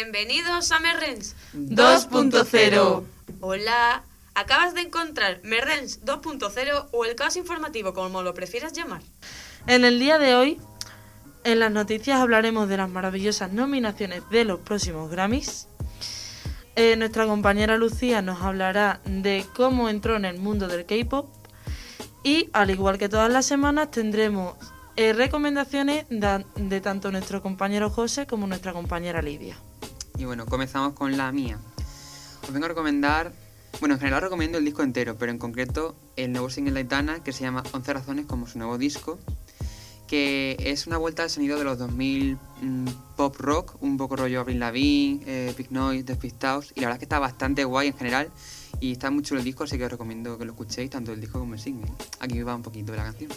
Bienvenidos a Merrens 2.0. Hola, acabas de encontrar Merrens 2.0 o el caos informativo, como lo prefieras llamar. En el día de hoy, en las noticias hablaremos de las maravillosas nominaciones de los próximos Grammys. Eh, nuestra compañera Lucía nos hablará de cómo entró en el mundo del K-pop. Y al igual que todas las semanas, tendremos eh, recomendaciones de, de tanto nuestro compañero José como nuestra compañera Lidia. Y bueno, comenzamos con la mía. Os vengo a recomendar, bueno, en general recomiendo el disco entero, pero en concreto el nuevo single de Aitana que se llama 11 razones como su nuevo disco, que es una vuelta al sonido de los 2000 mm, pop rock, un poco rollo Avril Lavigne, eh, Big Noise, Despistados, y la verdad es que está bastante guay en general y está muy chulo el disco, así que os recomiendo que lo escuchéis tanto el disco como el single. Aquí va un poquito de la canción.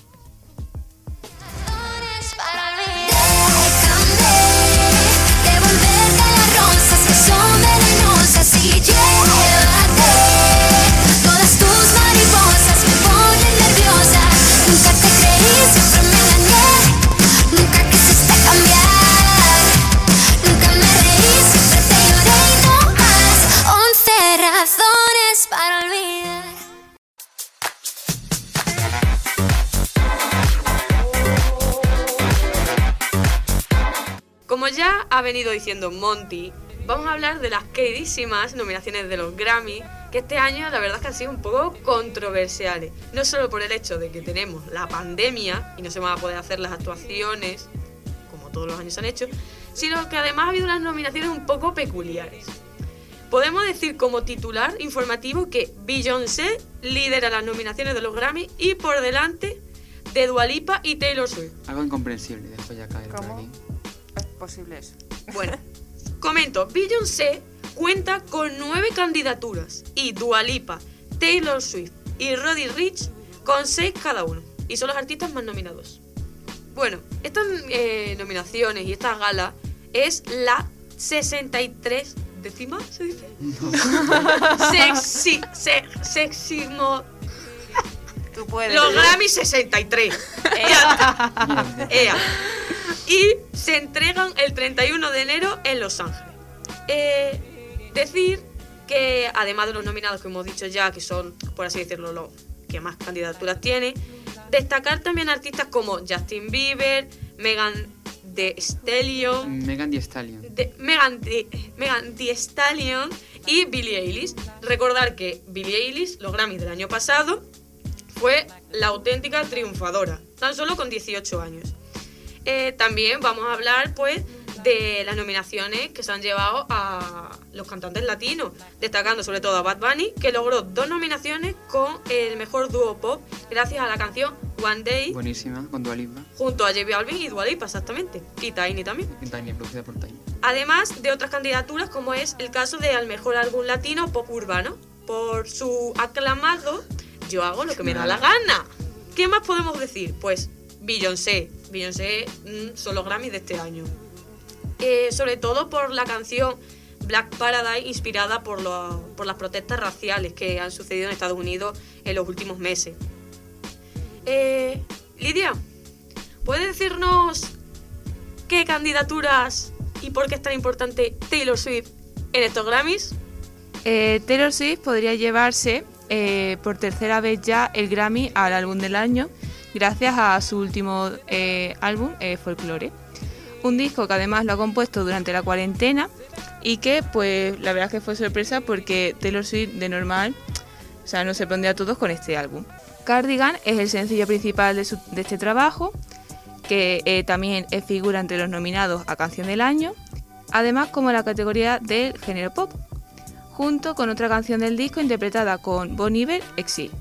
Venido diciendo Monty, vamos a hablar de las queridísimas nominaciones de los Grammy, que este año la verdad es que han sido un poco controversiales. No solo por el hecho de que tenemos la pandemia y no se van a poder hacer las actuaciones, como todos los años han hecho, sino que además ha habido unas nominaciones un poco peculiares. Podemos decir como titular informativo que Beyoncé lidera las nominaciones de los Grammy y por delante de Dualipa y Taylor Swift. Algo incomprensible, después ya cae el ¿Cómo? tracking. ¿Es posible eso? Bueno, comento, Beyoncé cuenta con nueve candidaturas y Dualipa, Taylor Swift y Roddy Rich con seis cada uno. Y son los artistas más nominados. Bueno, estas eh, nominaciones y esta gala es la 63 décima, ¿se dice? Sexy, se, seximo, Tú puedes. los Grammy 63. Ea. Ea. Y se entregan el 31 de enero en Los Ángeles. Eh, decir que además de los nominados que hemos dicho ya, que son, por así decirlo, los que más candidaturas tiene, destacar también artistas como Justin Bieber, Megan Thee Stallion, Megan Thee Stallion. de- Megan, Thee Stallion y Billie Eilish. Recordar que Billie Eilish, los Grammys del año pasado, fue la auténtica triunfadora, tan solo con 18 años. Eh, también vamos a hablar, pues, de las nominaciones que se han llevado a los cantantes latinos, destacando sobre todo a Bad Bunny, que logró dos nominaciones con el mejor dúo pop gracias a la canción One Day Buenísima, con Dua Lipa. junto a J Balvin y Dua Lipa, exactamente, y Tiny también. Y Tiny, producida por Tiny. Además de otras candidaturas como es el caso de al mejor álbum latino pop urbano, por su aclamado Yo hago lo que me da la gana. ¿Qué más podemos decir? Pues Beyoncé. Beyoncé mm, son los Grammys de este año. Eh, sobre todo por la canción Black Paradise inspirada por, lo- por las protestas raciales que han sucedido en Estados Unidos en los últimos meses. Eh, Lidia, ¿puedes decirnos qué candidaturas y por qué es tan importante Taylor Swift en estos Grammys? Eh, Taylor Swift podría llevarse eh, por tercera vez ya el Grammy al álbum del año gracias a su último eh, álbum, eh, Folklore. Un disco que además lo ha compuesto durante la cuarentena y que pues la verdad es que fue sorpresa porque Taylor Swift de normal o sea, nos sorprendió a todos con este álbum. Cardigan es el sencillo principal de, este trabajo que eh, también eh, figura entre los nominados a Canción del Año, además como la categoría del género pop junto con otra canción del disco interpretada con Bon Iver, Exil.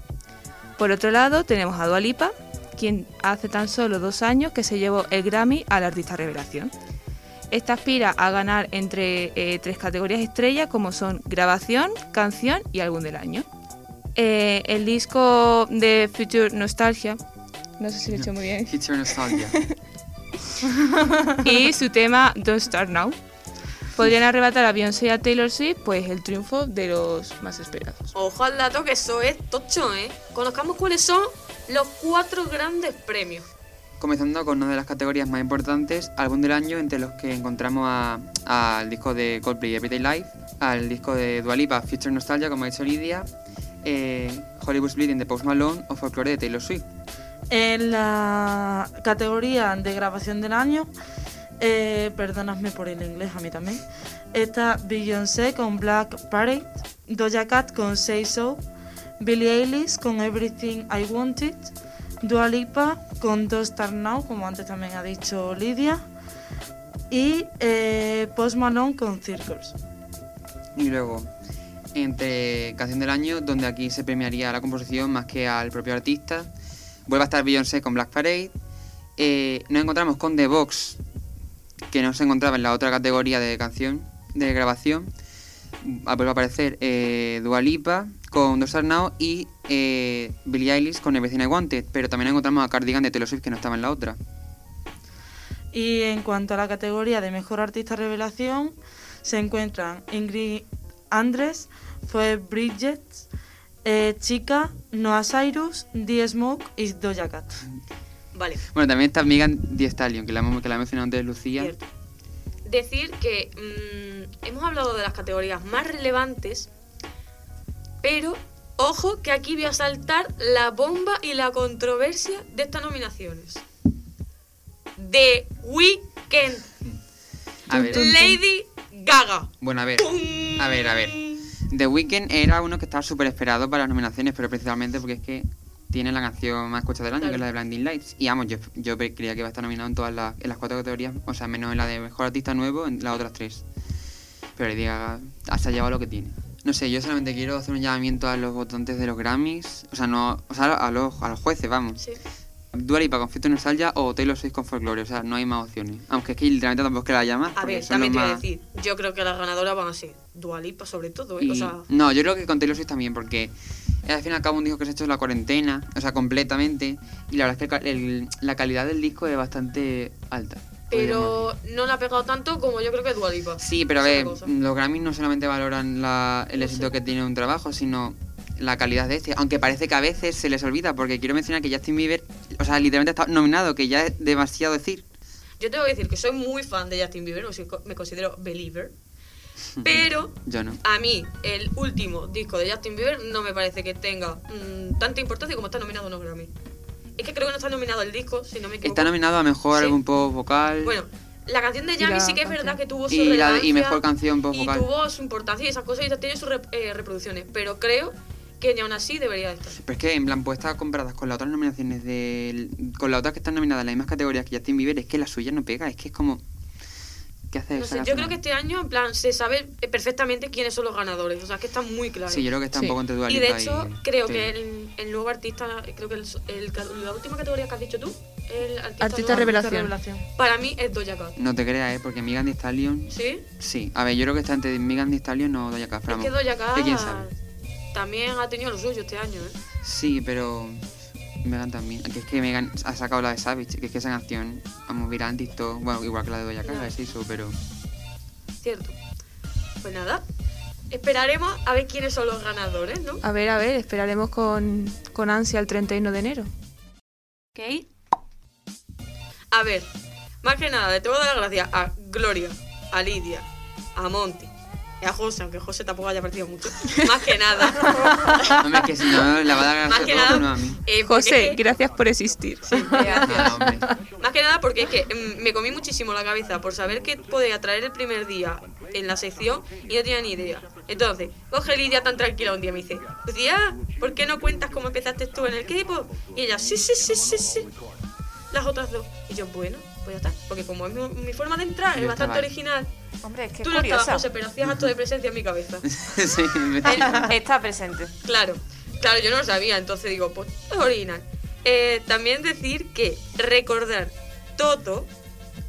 Por otro lado, tenemos a Dua Lipa, quien hace tan solo dos años que se llevó el Grammy al Artista Revelación. Esta aspira a ganar entre eh, tres categorías estrellas como son grabación, canción y álbum del año. Eh, el disco de Future Nostalgia, no sé si lo he hecho muy bien, Future Nostalgia. y su tema Don't Start Now podrían arrebatar a Beyoncé y a Taylor Swift pues el triunfo de los más esperados. Ojo al dato que eso es tocho, ¿eh? Conozcamos cuáles son los cuatro grandes premios. comenzando con una de las categorías más importantes, álbum del año, entre los que encontramos a- al disco de Coldplay Everyday Life, al disco de Dua Lipa Future Nostalgia, como ha dicho Lidia, eh, Hollywood's Bleeding de Post Malone o Folklore de Taylor Swift. En la categoría de grabación del año, eh, perdonadme por el inglés, a mí también, está Beyoncé con Black Parade, Doja Cat con Say So, Billie Eilish con Everything I Wanted, Dua Lipa con Don't Start Now, como antes también ha dicho Lidia, y eh, Post Malone con Circles. Y luego, entre canción del año, donde aquí se premiaría la composición más que al propio artista, vuelve a estar Beyoncé con Black Parade. Eh, nos encontramos con The Box, que no se encontraba en la otra categoría de canción, de grabación. Vuelve a aparecer eh, Dua Lipa con Start Now y eh, Billie Eilish con Everything I Wanted, pero también encontramos a Cardigan de Taylor que no estaba en la otra. Y en cuanto a la categoría de mejor artista revelación, se encuentran Ingrid Andres, fue Bridget, eh, Chica, Noah Cyrus, D. Smoke y Doja Cat. Vale, Bueno, también está Megan Thee Stallion, que la, hemos- que la mencionado antes Lucía. cierto. Decir que mm, hemos hablado de las categorías más relevantes, pero ojo que aquí voy a saltar la bomba y la controversia de estas nominaciones. The Weeknd, A ver, Lady Gaga. bueno, a ver. A ver, a ver. The Weeknd era uno que estaba súper esperado para las nominaciones, pero principalmente porque es que tiene la canción más escuchada del año, Claro. que es la de Blinding Lights. Y vamos, yo, yo creía que iba a estar nominado en todas las, en las cuatro categorías, o sea, menos en la de Mejor Artista Nuevo, en las otras tres. Pero Lady Gaga hasta lleva lo que tiene. No sé, yo solamente quiero hacer un llamamiento a los votantes de los Grammys, o sea, no, o sea, a los, a los jueces, vamos. Sí. Dua Lipa con Future Nostalgia o Taylor Swift con Folklore, o sea, no hay más opciones. Aunque es que literalmente tampoco es que la llamas. A ver, también te voy a decir, yo creo que las ganadoras van a ser Dua Lipa sobre todo, ¿eh? Y- o sea, No, yo creo que con Taylor Swift también, porque al fin y al cabo un disco que se ha hecho en la cuarentena, o sea, completamente, y la verdad es que el ca- el- la calidad del disco es bastante alta. pero no la ha pegado tanto como yo creo que Dua Lipa. decir. Sí, pero a ver, los Grammys no solamente valoran la- el éxito que tiene un trabajo, sino la calidad de este, aunque parece que a veces se les olvida, porque quiero mencionar que Justin Bieber, o sea, literalmente está nominado, que ya es demasiado decir. Yo tengo que decir que soy muy fan de Justin Bieber, me considero believer, pero Yo no. a mí el último disco de Justin Bieber no me parece que tenga mm, tanta importancia como está nominado en los Grammy. Es que creo que no está nominado el disco, si no me equivoco. Está nominado a Mejor Sí. Álbum Pop Vocal Bueno, la canción de Yami sí que es canción. verdad que tuvo su y, la, y Mejor Canción Pop y Vocal. tuvo su importancia y esas cosas y tiene sus rep- eh, reproducciones, pero creo que ni aún así debería de estar. Pero es que, en plan, puestas comparadas con las otras nominaciones de... Con las otras que están nominadas en las mismas categorías que Justin Bieber, es que la suya no pega, es que es como... ¿Qué hace No sé, yo creo que este año, en plan, se sabe perfectamente quiénes son los ganadores. O sea, que está muy claro. Sí, yo creo que está Sí. un poco entre Dua y de hecho, y creo que el, el nuevo artista, creo que el, el- la última categoría que has dicho tú, el artista, Artista nuevo, revelación. para mí es Doja Cat. No te creas, ¿eh? Porque Megan Thee Stallion... ¿Sí? Sí, a ver, yo creo que está entre Megan Thee Stallion o Doja Cat, pero es que Doja Cat que quién sabe. también ha tenido lo suyo este año, ¿eh? Sí, pero... Megan también. Que es que Megan ha sacado la de Savage, que es que esa canción, vamos, viral en TikTok, bueno, igual que la de Doja Cat, es eso, pero... Cierto. Pues nada, esperaremos a ver quiénes son los ganadores, ¿no? A ver, a ver, esperaremos con, con ansia el 31 de enero. Ok. A ver, más que nada, le tengo que dar las gracias a Gloria, a Lidia, a Monty y a José, aunque José tampoco haya partido mucho. Más que nada. Hombre, es que si no, le va a dar más gracias que no nada. a mí. eh, José, es que- gracias por existir. Ah, hombre. Más que nada porque es que mm, me comí muchísimo la cabeza por saber que podía traer el primer día en la sección y no tenía ni idea. Entonces, coge Lidia tan tranquila un día y me dice, Lucía, ¿por qué no cuentas cómo empezaste tú en el K-pop? Y ella, sí, sí, sí, sí, sí. Las otras dos. Y yo, bueno, pues ya está. Porque como es mi, mi forma de entrar, Yo es bastante original. Hombre, es que Tú no estabas, curiosa. José, pero hacías acto de presencia en mi cabeza. sí, me- Él está presente. Claro, claro, yo no lo sabía, entonces digo, pues es original. Eh, también decir que recordar todo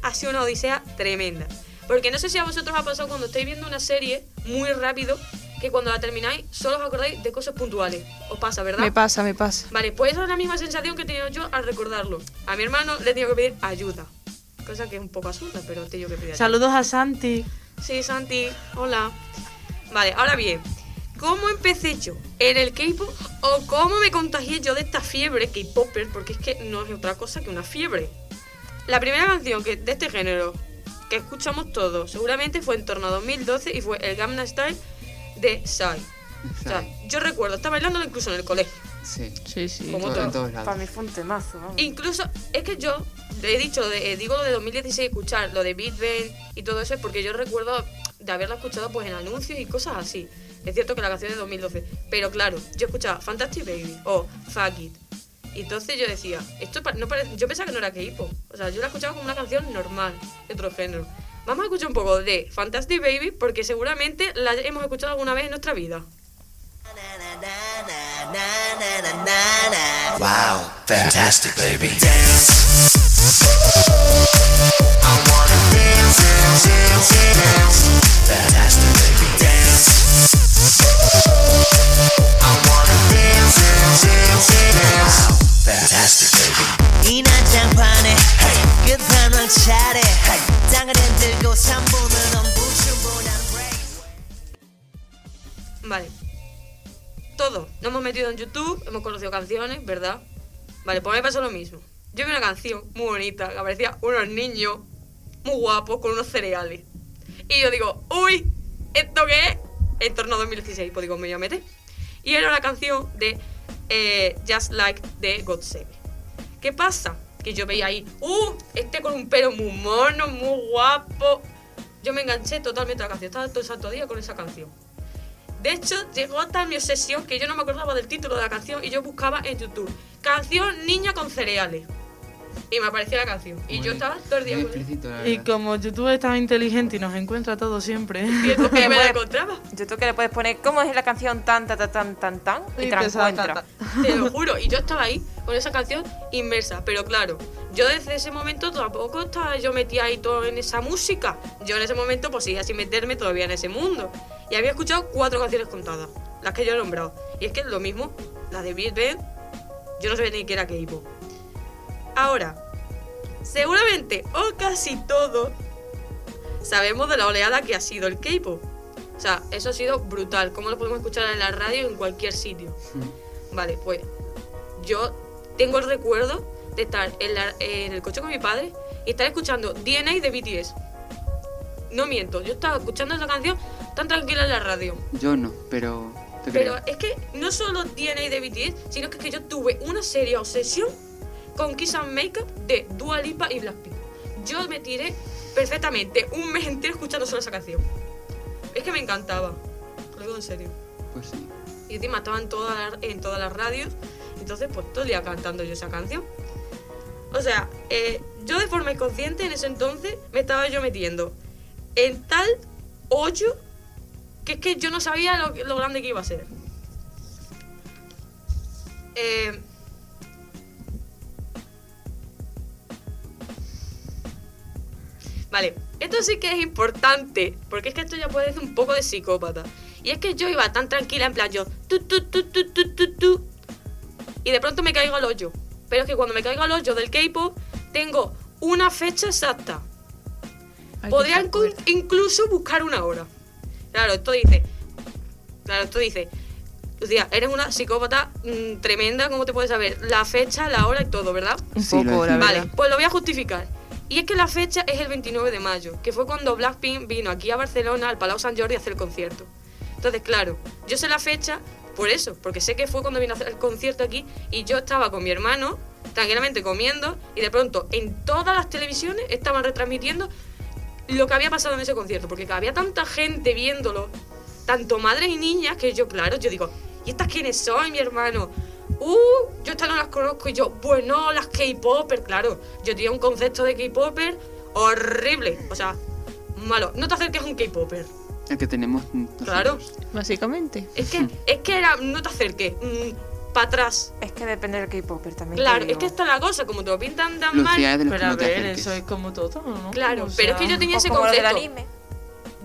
ha sido una odisea tremenda. Porque no sé si a vosotros ha pasado cuando estáis viendo una serie muy rápido, que cuando la termináis solo os acordáis de cosas puntuales. Os pasa, ¿verdad? Me pasa, me pasa. Vale, pues esa es la misma sensación que he tenido yo al recordarlo. A mi hermano le he tenido que pedir ayuda. Cosa que es un poco absurda, pero he tenido que pedir ayuda. Saludos a Santi. Sí, Santi, hola. Vale, ahora bien, cómo empecé yo en el K-pop o cómo me contagié yo de esta fiebre K-popper, porque es que no es otra cosa que una fiebre. La primera canción que, de este género que escuchamos todos seguramente fue en torno a 2012 y fue el Gamma Style de Psy. O sea, yo recuerdo, estaba bailando incluso en el colegio. Sí. Sí, sí. Como Todo- todo. en todos Para lados. mí fue un temazo, vamos. Incluso, es que yo he dicho, de- eh, digo lo de 2016, escuchar lo de Big y todo eso, es porque yo recuerdo de haberla escuchado pues en anuncios y cosas así. Es cierto que la canción es de 2012, pero claro, yo escuchaba Fantastic Baby o Fuck It. Y entonces yo decía, esto no parece, yo pensaba que no era K-pop. O sea, yo la escuchaba como una canción normal, de otro género. Vamos a escuchar un poco de Fantastic Baby porque seguramente la hemos escuchado alguna vez en nuestra vida. Wow, fantastic, baby. Fantastic, baby. Wow, fantastic, baby. 이 난장판에 끝판왕 차례 땅을 흔들고 3분은 엄부shum분한 race Vale. Todo. Nos hemos metido en YouTube, hemos conocido canciones, ¿verdad? Vale, pues a mí me pasó lo mismo. Yo vi una canción muy bonita que aparecía unos niños muy guapos con unos cereales. Y yo digo, uy, ¿esto qué es? En torno a 2016, pues digo, me voy a meter. Y era una canción de eh, Just Like de God Save. ¿Qué pasa? Que yo veía ahí, uh, este con un pelo muy mono, muy guapo. Yo me enganché totalmente a la canción, estaba todo el santo día con esa canción. De hecho, llegó hasta mi obsesión que yo no me acordaba del título de la canción y yo buscaba en YouTube canción niña con cereales. Y me aparecía la canción. Y Muy- yo estaba todo el día muy con explícito, la Y como YouTube es tan inteligente y nos encuentra todo siempre. Y es porque me la encontraba. YouTube que le puedes poner cómo es la canción tan, tan, tan, tan, tan, tan y, Y te encuentra. ta- Te lo juro. Y yo estaba ahí con esa canción inmersa. Pero claro, yo desde ese momento tampoco estaba yo metida ahí todo en esa música. Yo en ese momento pues seguía sin meterme todavía en ese mundo. Y había escuchado cuatro canciones contadas. Las que yo he nombrado. Y es que es lo mismo. La de Big Bang. Yo no sabía ni qué era K-pop. Ahora, seguramente o casi todo sabemos de la oleada que ha sido el K-pop. O sea, eso ha sido brutal. Como lo podemos escuchar en la radio en cualquier sitio. Vale, pues yo tengo el recuerdo de estar en, la- en el coche con mi padre y estar escuchando DNA de BTS. No miento, yo estaba escuchando esa canción tan tranquila en la radio. Yo no, pero te Pero creo. es que no solo DNA de BTS, sino que, es que yo tuve una seria obsesión con Kiss and Makeup de Dua Lipa y Blackpink. Yo me tiré perfectamente un mes entero escuchando solo esa canción. Es que me encantaba. Lo digo en serio. Pues sí. Y encima estaba en, todas las- en todas las radios. Entonces, pues todo el día cantando yo esa canción. O sea, eh, yo de forma inconsciente en ese entonces me estaba yo metiendo en tal hoyo que es que yo no sabía lo, lo grande que iba a ser. Eh, Vale, esto sí que es importante, porque es que esto ya puede ser un poco de psicópata. Y es que yo iba tan tranquila, en plan yo, tu, tu, tu, tu, tu, tu, tu, y de pronto me caigo al hoyo. Pero es que cuando me caigo al hoyo del K-pop, tengo una fecha exacta. Ay, Podría qué inclu- fuerte. incluso buscar una hora. Claro, esto dice. Claro, esto dice. Lucía, eres una psicópata mm, tremenda, ¿cómo te puedes saber? La fecha, la hora y todo, ¿verdad? Un Sí, poco, la decimos. Vale, verdad. pues lo voy a justificar. Y es que la fecha es el 29 de mayo, que fue cuando Blackpink vino aquí a Barcelona, al Palau Sant Jordi, a hacer el concierto. Entonces, claro, yo sé la fecha por eso, porque sé que fue cuando vino a hacer el concierto aquí y yo estaba con mi hermano, tranquilamente comiendo, y de pronto en todas las televisiones estaban retransmitiendo lo que había pasado en ese concierto, porque había tanta gente viéndolo, tanto madres y niñas, que yo, claro, yo digo, ¿y estas quiénes son, mi hermano? Uh, yo estas no las conozco y yo, bueno, las K-Popper, claro, yo tenía un concepto de K-Popper horrible, o sea, malo, no te acerques a un K-Popper, El que tenemos nosotros. claro, Básicamente. es que, es que era, no te acerques, para atrás, Es que depende del K-Popper también. claro, es que esta es la cosa, como te lo pintan tan mal, Lucía es de los que Pero a no ver, eso es como todo, ¿no? claro, O pero es que yo tenía ese como lo del concepto. anime.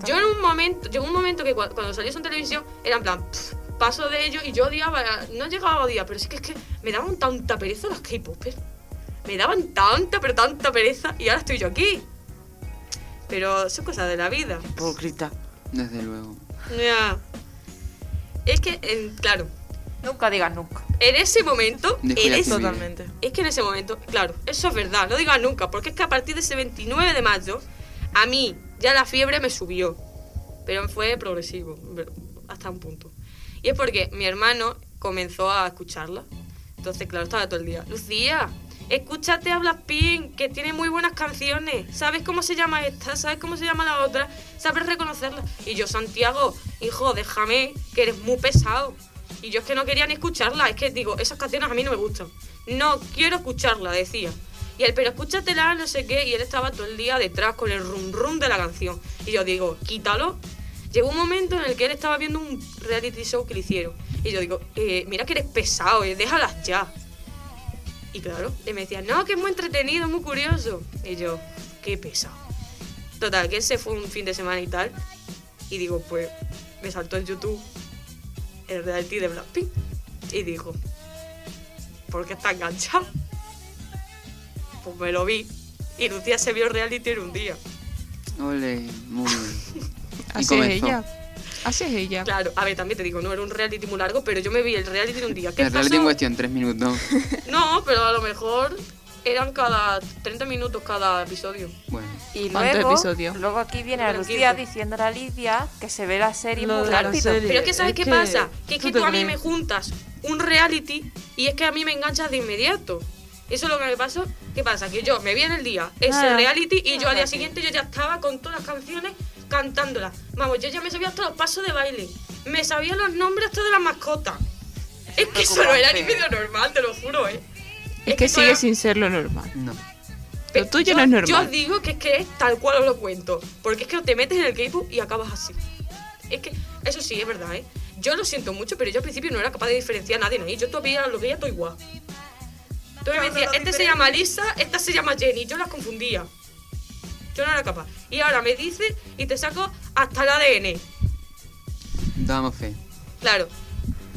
Yo en un momento, llegó un momento que cua- cuando salió eso en televisión era en plan, pff, paso de ello y yo odiaba, no llegaba a odiar, pero es que, es que me daban tanta pereza los K-popers. Me daban tanta, pero tanta pereza y ahora estoy yo aquí. Pero son cosas de la vida. Hipócrita. Desde luego. Ya. Es que, en- claro, Nunca digas nunca. en ese momento, en ese-. Totalmente. es que en ese momento, claro, eso es verdad, no digas nunca, porque es que a partir de ese 29 de mayo, a mí ya la fiebre me subió, pero fue progresivo, hasta un punto. Y es porque mi hermano comenzó a escucharla, entonces, claro, estaba todo el día, Lucía, escúchate a Blackpink, que tiene muy buenas canciones, ¿sabes cómo se llama esta? ¿Sabes cómo se llama la otra? ¿Sabes reconocerla? Y yo, Santiago, hijo, déjame, que eres muy pesado. Y yo es que no quería ni escucharla, es que digo, esas canciones a mí no me gustan. No quiero escucharla, decía. Y él, pero escúchatela, no sé qué, y él estaba todo el día detrás con el rum rum de la canción. Y yo digo, quítalo. Llegó un momento en el que él estaba viendo un reality show que le hicieron. Y yo digo, eh, mira que eres pesado, eh, déjalas ya. Y claro, él me decía, no, que es muy entretenido, muy curioso. Y yo, qué pesado. Total, que ese fue un fin de semana y tal. Y digo, pues, me saltó en YouTube el reality de Blackpink. Y digo, ¿por qué está enganchado? Pues me lo vi. Y Lucía se vio el reality en un día. Ole, muy bien. Y Así es comenzó. ella. Así es ella. Claro, a ver, también te digo, no era un reality muy largo, pero yo me vi el reality en un día. ¿Qué El reality en pasó? cuestión, tres minutos. No, pero a lo mejor eran cada 30 minutos cada episodio. Bueno, Y ¿Cuántos luego, episodios? luego aquí viene a Lucía 15. diciendo a Lidia que se ve la serie Lo muy de rápido. serie. Pero es que ¿sabes es qué que pasa? Que es tú que tú a mí me juntas un reality y es que a mí me enganchas de inmediato. Eso es lo que me pasó. ¿Qué pasa? Que yo me vi en el día ese Ah. reality y yo al día siguiente yo ya estaba con todas las canciones cantándolas. Vamos, yo ya me sabía hasta los pasos de baile. Me sabía los nombres hasta de las mascotas. Es que eso no era ni medio normal, te lo juro, ¿eh? Es que sigue era- sin ser lo normal. no. Lo Pe- tuyo yo- no es normal. Yo os digo que es que es tal cual os lo cuento. Porque es que te metes en el K-pop y acabas así. Es que, eso sí, es verdad, ¿eh? Yo lo siento mucho, pero yo al principio no era capaz de diferenciar a nadie ahí. Yo todavía lo veía todo igual. Tú me decías, este se llama Lisa, esta se llama Jenny. Yo las confundía. Yo no era capaz. Y ahora me dice y te saco hasta el ADN. Damos fe. Claro.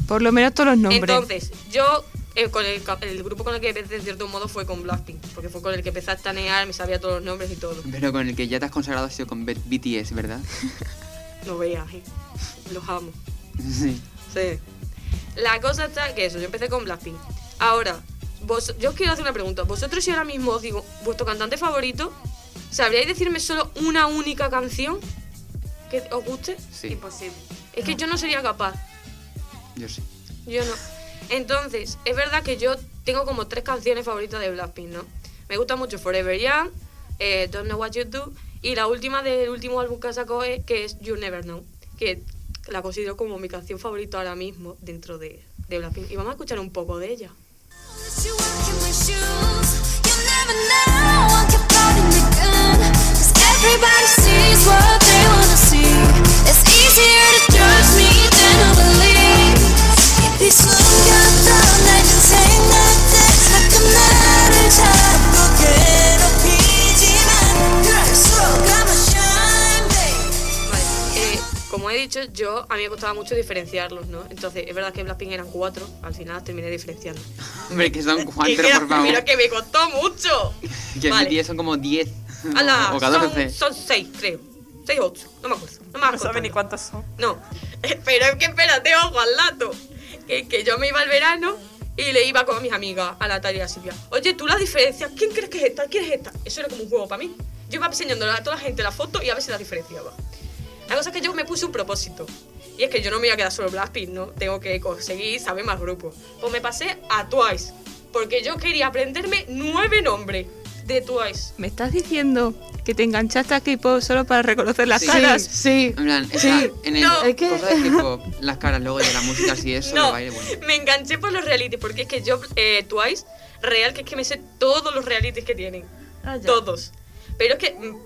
Por lo menos todos los nombres. Entonces, yo eh, con el, grupo con el que empecé de cierto modo fue con Blackpink. Porque fue con el que empecé a estanear, me sabía todos los nombres y todo. Pero con el que ya te has consagrado ha sido con B- BTS, ¿verdad? No veas, eh. Los amo. Sí. Sí. La cosa está que eso, yo empecé con Blackpink. Ahora, vos, yo os quiero hacer una pregunta. Vosotros si ahora mismo os digo, vuestro cantante favorito, ¿sabríais decirme solo una única canción que os guste? Sí, Imposible. Es que yo no sería capaz. yo sí. Yo no. Entonces, es verdad que yo tengo como tres canciones favoritas de Blackpink, ¿no? Me gusta mucho Forever Young, eh, Don't Know What You Do, y la última del último álbum que sacó es, que es You Never Know, que la considero como mi canción favorita ahora mismo dentro de, de Blackpink. Y vamos a escuchar un poco de ella. everybody sees what they wanna see. It's easier to judge me than to believe. 이 순간도 날 좀 생각해 가끔 나를 자꾸 괴롭히지만 그럴수록 I'm a shine, babe. Vale, eh, como he dicho, yo a mí me costaba mucho diferenciarlos, ¿no? Entonces, es verdad que Blackpink eran cuatro, al final las terminé diferenciando. Hombre, que son Que cuatro, queda- por favor. Mira que me costó mucho. Que Vale. BTS son como 10 Ala, o 14. son, son seis, creo. Seis o ocho, no me acuerdo. No me No acuerdo. sabe ni cuántos son. No, pero es que espérate, ojo al lato. Que, que yo me iba al verano y le iba con mis amigas a Natalia y a Silvia. Oye, tú la diferencias, ¿quién crees que es esta? ¿Quién es esta? Eso era como un juego para mí. Yo iba enseñándole a toda la gente la foto y a ver si la diferenciaba. La cosa es que yo me puse un propósito. Y es que yo no me iba a quedar solo Blackpink, ¿no? Tengo que conseguir saber más grupos. Pues me pasé a Twice. Porque yo quería aprenderme nueve nombres de Twice. ¿Me estás diciendo que te enganchaste a K-pop solo para reconocer las Sí. caras? Sí, En plan, sí. en el No. De tipo, las caras luego de la música así eso, No, baile, bueno. me enganché por los realities, porque es que yo, eh, Twice, real que es que me sé todos los realities que tienen. Ah. Todos. Pero es que mm,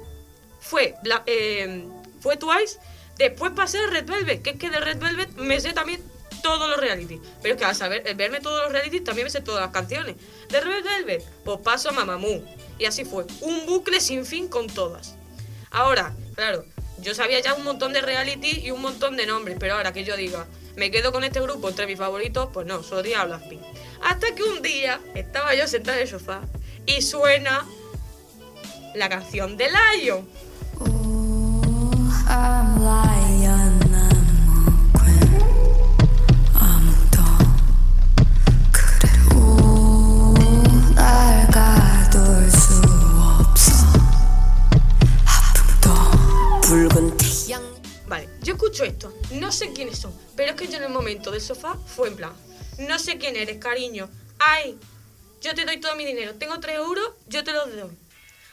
fue, eh, fue Twice, después pasé a Red Velvet, que es que de Red Velvet me sé también todos los realities. Pero es que al saber, verme todos los realities también me sé todas las canciones. De Red Velvet, pues paso a Mamamoo. Y así fue. Un bucle sin fin con todas. Ahora, claro, yo sabía ya un montón de reality y un montón de nombres, pero ahora que yo diga, me quedo con este grupo entre mis favoritos, pues no, solo diría Blackpink. Hasta que un día estaba yo sentada en el sofá y suena la canción de Lion. A yo escucho esto, no sé quiénes son, pero es que yo en el momento del sofá fue en plan, no sé quién eres, cariño. Ay, yo te doy todo mi dinero, tengo 3 euros, yo te los doy.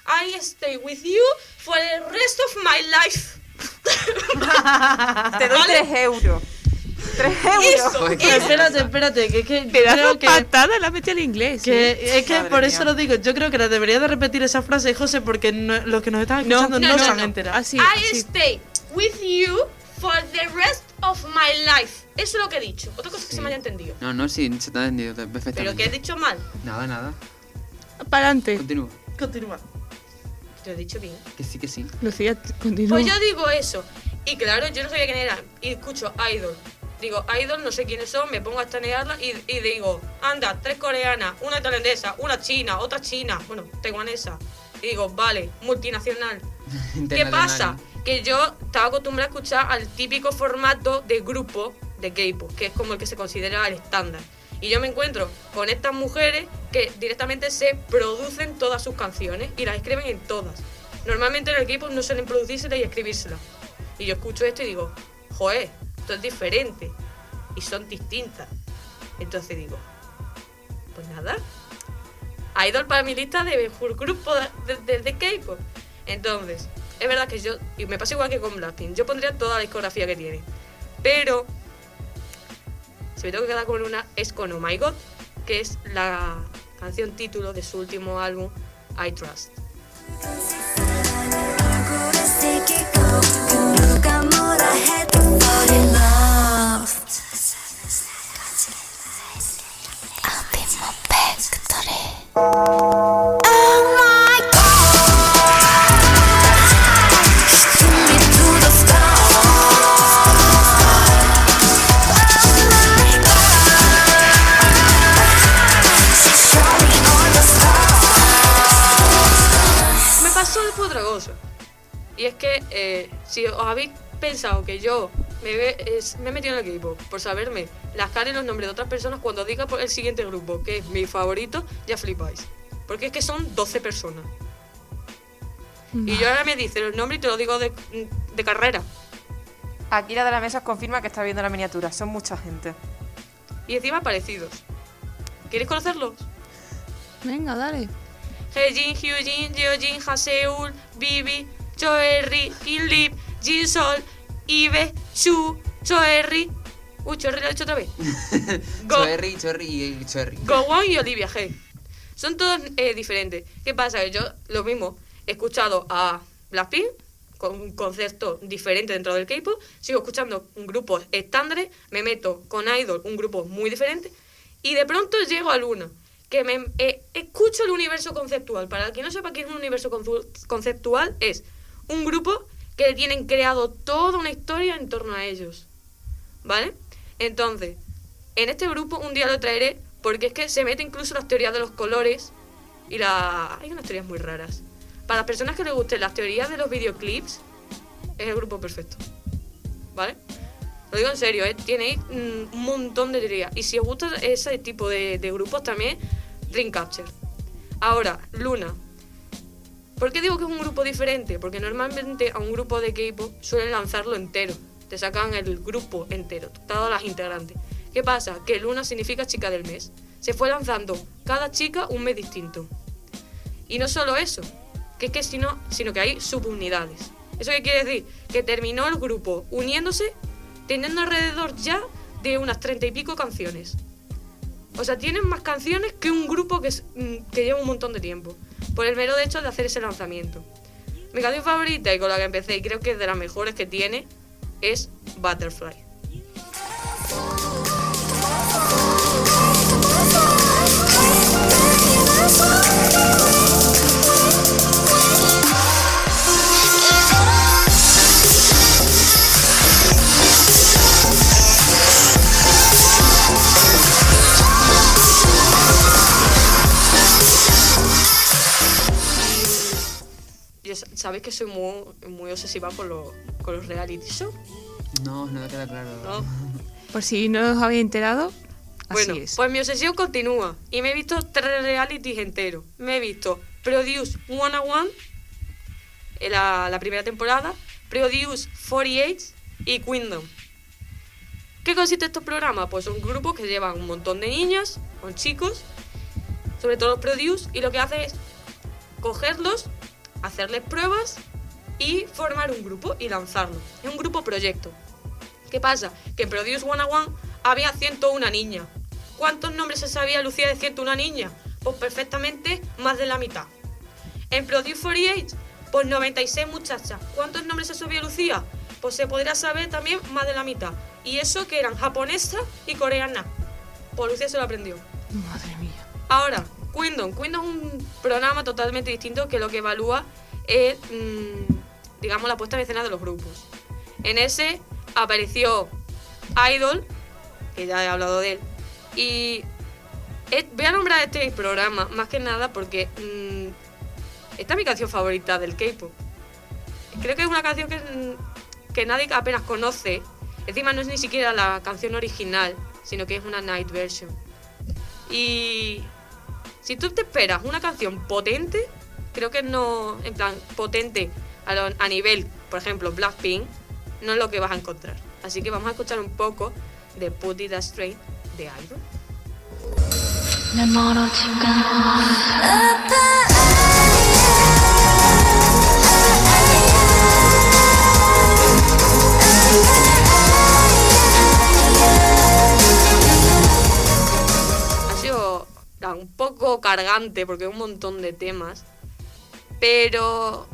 I stay with you for the rest of my life. Te doy ¿Vale? 3 euros. 3 euros. Eso, Joder, eso. espérate, espérate, que es que Pedazo creo que, patada la mete al inglés. ¿eh? es que Madre por mía. eso lo digo. Yo creo que la debería de repetir esa frase, José, porque no- los que nos están escuchando no, no, no, se han no. enterado. Así, I así. stay with you for the rest of my life. Eso es lo que he dicho. Otra cosa que se me haya entendido. No, no, sí, se te ha entendido perfectamente. Pero que he dicho mal. Nada, nada. Para adelante. Continúa. Continúa. Te lo he dicho bien. Que sí, que sí. Lucía, continúa. Pues yo digo eso. Y claro, yo no sabía quién era. Y escucho Idol. Digo, Idol, no sé quiénes son, me pongo a estanearla y, y digo, anda, tres coreanas, una tailandesa, una china, otra china, bueno, taiwanesa. Y digo, vale, multinacional. ¿Qué pasa? Que yo estaba acostumbrada a escuchar al típico formato de grupo de K-pop, que es como el que se considera el estándar. Y yo me encuentro con estas mujeres que directamente se producen todas sus canciones y las escriben en todas. Normalmente en el K-pop no suelen producírselas y escribírselas. Y yo escucho esto y digo, joder, esto es diferente. Y son distintas. Entonces digo, pues nada. Idol para mi lista de mejor grupo de, de- de K-pop. Entonces, es verdad que yo, y me pasa igual que con Blackpink, yo pondría toda la discografía que tiene. Pero, si me tengo que quedar con una, es con Oh My God, que es la canción título de su último álbum, I Trust. Me cosa. Y es que eh, si os habéis pensado que yo me, ve- es- me he metido en el equipo por saberme las caras y los nombres de otras personas, cuando diga por el siguiente grupo, que es mi favorito, ya flipáis. Porque es que son 12 personas. Y yo ahora me dice los nombres y te lo digo de, de carrera. Aquí la de la mesa confirma que está viendo la miniatura. Son mucha gente. Y encima parecidos. ¿Queréis conocerlos? Venga, dale. Hejin, Hyujin, Jeojin, Haseul, Bibi, Choerry, Inlip, Jinsol, Ibe, Shu, Choerry. Uy, Choerry lo he hecho otra vez. Cherry, Cherry y Cherry. Gowon y Olivia G. Son todos eh, diferentes. ¿Qué pasa? Yo lo mismo he escuchado a Blackpink con un concepto diferente dentro del K-pop, sigo escuchando grupos estándares, me meto con Idol, un grupo muy diferente, y de pronto llego a Luna, que me eh, escucho el universo conceptual. Para el que no sepa qué es un universo conceptual, es un grupo que tienen creado toda una historia en torno a ellos. ¿Vale? Entonces, en este grupo un día lo traeré porque es que se mete incluso las teorías de los colores y la... hay unas teorías muy raras. Para las personas que les gusten las teorías de los videoclips, es el grupo perfecto. ¿Vale? Lo digo en serio, ¿eh? Tiene mm, un montón de teorías. Y si os gusta ese tipo de grupos también, Dreamcatcher. Ahora, Luna. ¿Por qué digo que es un grupo diferente? Porque normalmente a un grupo de K-pop suelen lanzarlo entero. Te sacan el grupo entero, todas las integrantes. ¿Qué pasa? Que Luna significa chica del mes. Se fue lanzando cada chica un mes distinto. Y no solo eso, que es que sino, sino que hay subunidades. ¿Eso qué quiere decir? Que terminó el grupo uniéndose, teniendo alrededor ya de unas treinta y pico canciones. O sea, tienen más canciones que un grupo que, mm, que lleva un montón de tiempo. Por el mero hecho de hacer ese lanzamiento. Mi canción favorita y con la que empecé, y creo que es de las mejores que tiene, es Butterfly. Sabéis que soy muy, muy obsesiva con, los con los reality shows, No, no me queda claro. ¿no? Por si no os habéis enterado, así Bueno, es. pues mi obsesión continúa. Y me he visto tres realities enteros. Me he visto Produce 101, en la, la primera temporada, Produce 48, y Queendom. ¿Qué consiste estos programas? Pues son grupos que llevan un montón de niños, con chicos, sobre todo los produce, y lo que hace es cogerlos, hacerles pruebas y formar un grupo y lanzarlo. Es un grupo proyecto. ¿Qué pasa? Que en Produce 101 había 101 niñas. ¿Cuántos nombres se sabía Lucía de 101 niñas? Pues perfectamente más de la mitad. En Produce 48, pues 96 muchachas. ¿Cuántos nombres se sabía Lucía? Pues se podría saber también más de la mitad. Y eso que eran japonesas y coreanas. Pues Lucía se lo aprendió. Madre mía. Ahora, Queendom. Queendom es un programa totalmente distinto que lo que evalúa es, mm, digamos, la puesta en escena de los grupos. En ese apareció Idol, que ya he hablado de él, y voy a nombrar este programa más que nada porque mm, esta es mi canción favorita del K-pop. Creo que es una canción que, mm, que nadie apenas conoce. Encima no es ni siquiera la canción original, sino que es una night version. Y si tú te esperas una canción potente, creo que no, en plan, potente a, nivel, por ejemplo, Blackpink, no es lo que vas a encontrar. Así que vamos a escuchar un poco de Put It Straight de Idol. Un poco cargante porque hay un montón de temas. Pero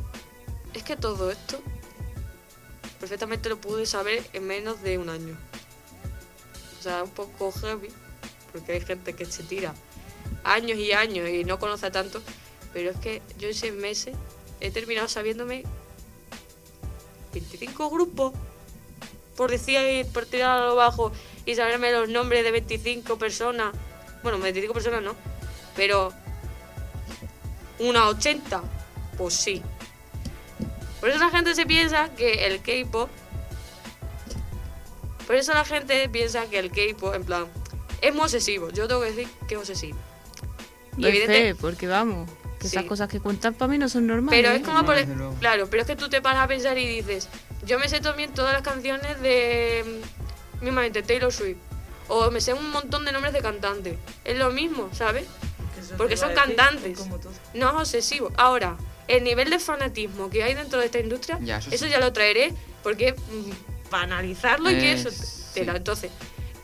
es que todo esto perfectamente lo pude saber en menos de un año. O sea, un poco heavy, porque hay gente que se tira años y años y no conoce tanto. Pero es que yo en seis meses he terminado sabiéndome 25 grupos. Por decir, por tirar a lo bajo y saberme los nombres de 25 personas. Bueno, 25 personas no. Pero unas 80, pues sí. Por eso la gente se piensa que el K-pop. Por eso la gente piensa que el K-pop, en plan, es muy obsesivo. Yo tengo que decir que es obsesivo. Y Doy evidente- fe, porque vamos, que esas cosas que cuentan para mí no son normales. Pero ¿eh? es como No, por claro, pero es que tú te paras a pensar y dices, yo me sé también todas las canciones de mismamente Taylor Swift o me sé un montón de nombres de cantantes. Es lo mismo, ¿sabes? Porque son cantantes. No es obsesivo. Ahora, el nivel de fanatismo que hay dentro de esta industria, Ya, eso eso, sí. ya lo traeré porque mm, para analizarlo y que eso sí. tela. Entonces,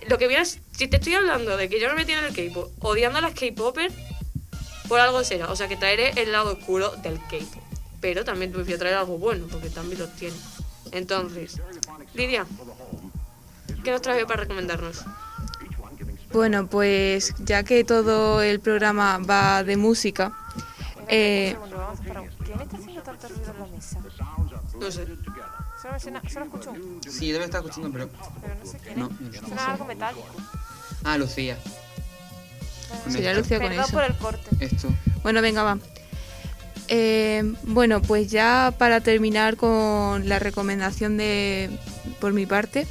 lo que vienes, si te estoy hablando de que yo no me tiene el K-pop, odiando a las K-popers, por algo será. O sea que traeré el lado oscuro del K-pop. Pero también te voy a traer algo bueno, porque también lo tiene. Entonces, Lidia, ¿qué nos trae para recomendarnos? Bueno, pues ya que todo el programa va de música, eh, parar. ¿Quién está haciendo tanto ruido en la mesa? No sé. Solo, suena, solo escucho un, Sí, debe estar escuchando, pero. pero no sé quién No, es. no sé. Suena algo metálico. Ah, Lucía. Con sería. Lucía con eso. por el corte. Esto. Bueno, venga, va. Eh, bueno, pues ya para terminar con la recomendación de por mi parte,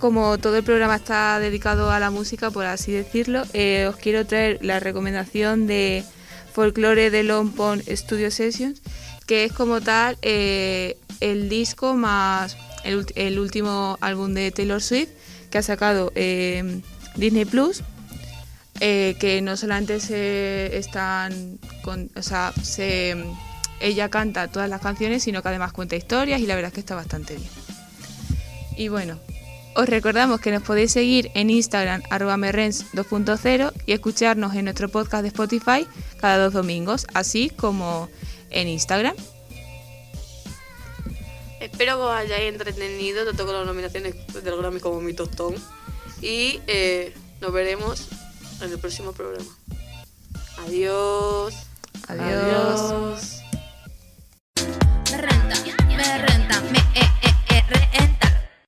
como todo el programa está dedicado a la música, por así decirlo, eh, os quiero traer la recomendación de Folklore de Long Pond Studio Sessions, que es como tal eh, el disco más el, último álbum de Taylor Swift que ha sacado eh, Disney Plus que no solamente se están o sea, se ella canta todas las canciones, sino que además cuenta historias y la verdad es que está bastante bien. Y bueno, os recordamos que nos podéis seguir en Instagram arroba merrens 2.0 y escucharnos en nuestro podcast de Spotify cada dos domingos, así como en Instagram. Espero que os hayáis entretenido tanto con las nominaciones del Grammy como mi tostón y eh, nos veremos en el próximo programa. Adiós. Adiós. Me renta, me renta, me e, e, e,